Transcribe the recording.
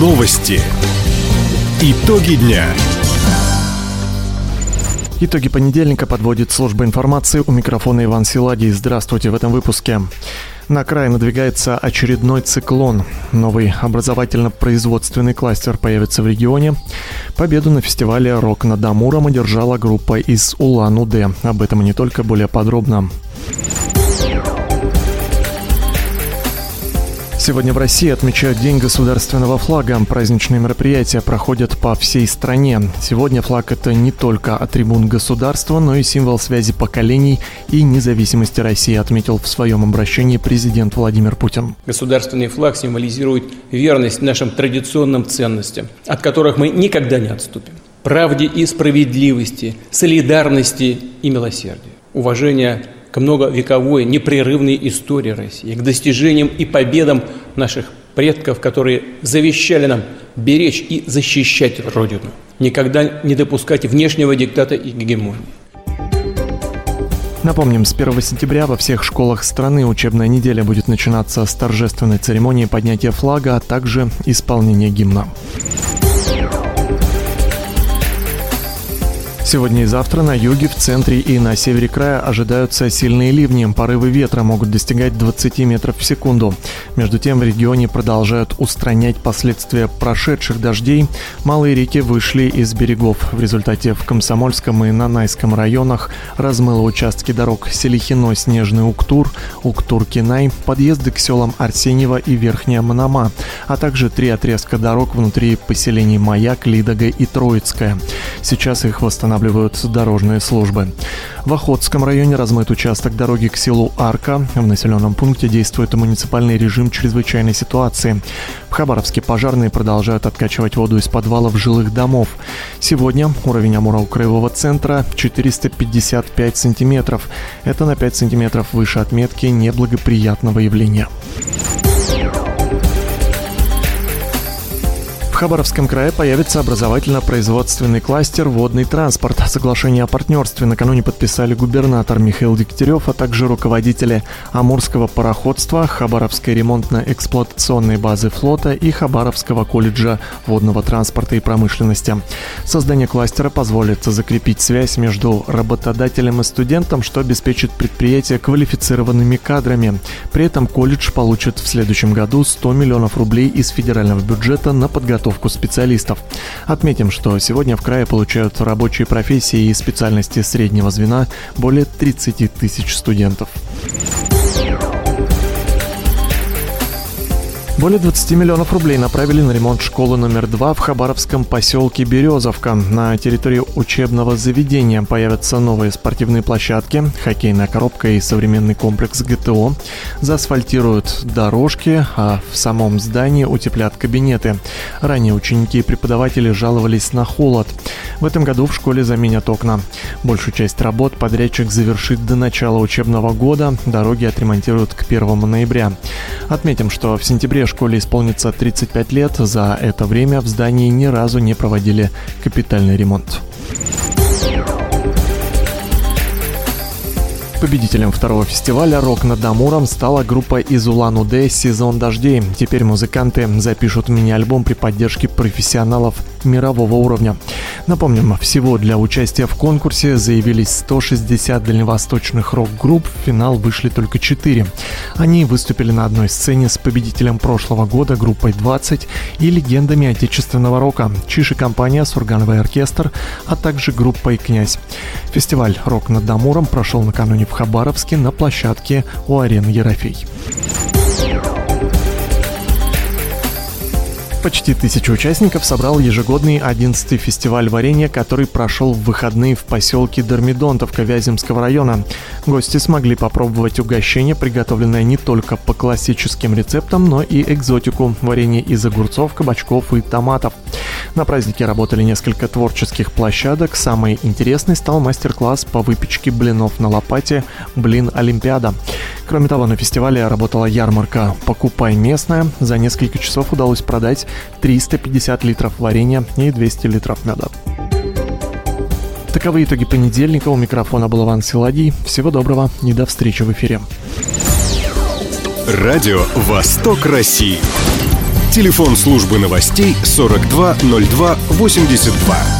Новости. Итоги дня. Итоги понедельника подводит служба информации. У микрофона Иван Силадий. Здравствуйте в этом выпуске. На край надвигается очередной циклон. Новый образовательно-производственный кластер появится в регионе. Победу на фестивале «Рок над Амуром» одержала группа из Улан-Удэ. Об этом и не только более подробно. Сегодня в России отмечают День государственного флага. Праздничные мероприятия проходят по всей стране. Сегодня флаг – это не только атрибут государства, но и символ связи поколений и независимости России, отметил в своем обращении президент Владимир Путин. Государственный флаг символизирует верность нашим традиционным ценностям, от которых мы никогда не отступим. Правде и справедливости, солидарности и милосердия. Уважение к многовековой непрерывной истории России, к достижениям и победам наших предков, которые завещали нам беречь и защищать Родину, никогда не допускать внешнего диктата и гегемонии. Напомним, с 1 сентября во всех школах страны учебная неделя будет начинаться с торжественной церемонии поднятия флага, а также исполнения гимна. Сегодня и завтра на юге, в центре и на севере края ожидаются сильные ливни. Порывы ветра могут достигать 20 метров в секунду. Между тем в регионе продолжают устранять последствия прошедших дождей. Малые реки вышли из берегов. В результате в Комсомольском и Нанайском районах размыло участки дорог Селихино, Снежный Уктур, Уктур-Кинай, подъезды к селам Арсеньево и Верхняя Манама, а также три отрезка дорог внутри поселений Маяк, Лидога и Троицкая. Сейчас их восстанавливают устанавливают дорожные службы. В Охотском районе размыт участок дороги к селу Арка. В населенном пункте действует муниципальный режим чрезвычайной ситуации. В Хабаровске пожарные продолжают откачивать воду из подвалов жилых домов. Сегодня уровень Амура краевого центра 455 сантиметров. Это на 5 сантиметров выше отметки неблагоприятного явления. Хабаровском крае появится образовательно-производственный кластер «Водный транспорт». Соглашение о партнерстве накануне подписали губернатор Михаил Дегтярев, а также руководители Амурского пароходства, Хабаровской ремонтно-эксплуатационной базы флота и Хабаровского колледжа водного транспорта и промышленности. Создание кластера позволит закрепить связь между работодателем и студентом, что обеспечит предприятие квалифицированными кадрами. При этом колледж получит в следующем году 100 миллионов рублей из федерального бюджета на подготовку подготовку специалистов. Отметим, что сегодня в крае получают рабочие профессии и специальности среднего звена более 30 тысяч студентов. Более 20 миллионов рублей направили на ремонт школы номер 2 в Хабаровском поселке Березовка. На территории учебного заведения появятся новые спортивные площадки, хоккейная коробка и современный комплекс ГТО. Заасфальтируют дорожки, а в самом здании утеплят кабинеты. Ранее ученики и преподаватели жаловались на холод. В этом году в школе заменят окна. Большую часть работ подрядчик завершит до начала учебного года. Дороги отремонтируют к 1 ноября. Отметим, что в сентябре школе исполнится 35 лет. За это время в здании ни разу не проводили капитальный ремонт. Победителем второго фестиваля «Рок над Амуром» стала группа из Улан-Удэ «Сезон дождей». Теперь музыканты запишут мини-альбом при поддержке профессионалов мирового уровня. Напомним, всего для участия в конкурсе заявились 160 дальневосточных рок-групп, в финал вышли только 4. Они выступили на одной сцене с победителем прошлого года группой 20 и легендами отечественного рока Чиши компания Сургановый оркестр, а также группой «Князь». Фестиваль «Рок над Амуром» прошел накануне в Хабаровске на площадке у арены Ерофей. Почти тысячу участников собрал ежегодный 11-й фестиваль варенья, который прошел в выходные в поселке Дормидонтовка Вяземского района. Гости смогли попробовать угощение, приготовленное не только по классическим рецептам, но и экзотику – варенье из огурцов, кабачков и томатов. На празднике работали несколько творческих площадок. Самый интересный стал мастер-класс по выпечке блинов на лопате «Блин Олимпиада». Кроме того, на фестивале работала ярмарка «Покупай местное». За несколько часов удалось продать 350 литров варенья и 200 литров меда. Таковы итоги понедельника. У микрофона был Иван Силадий. Всего доброго и до встречи в эфире. Радио «Восток России». Телефон службы новостей 420282.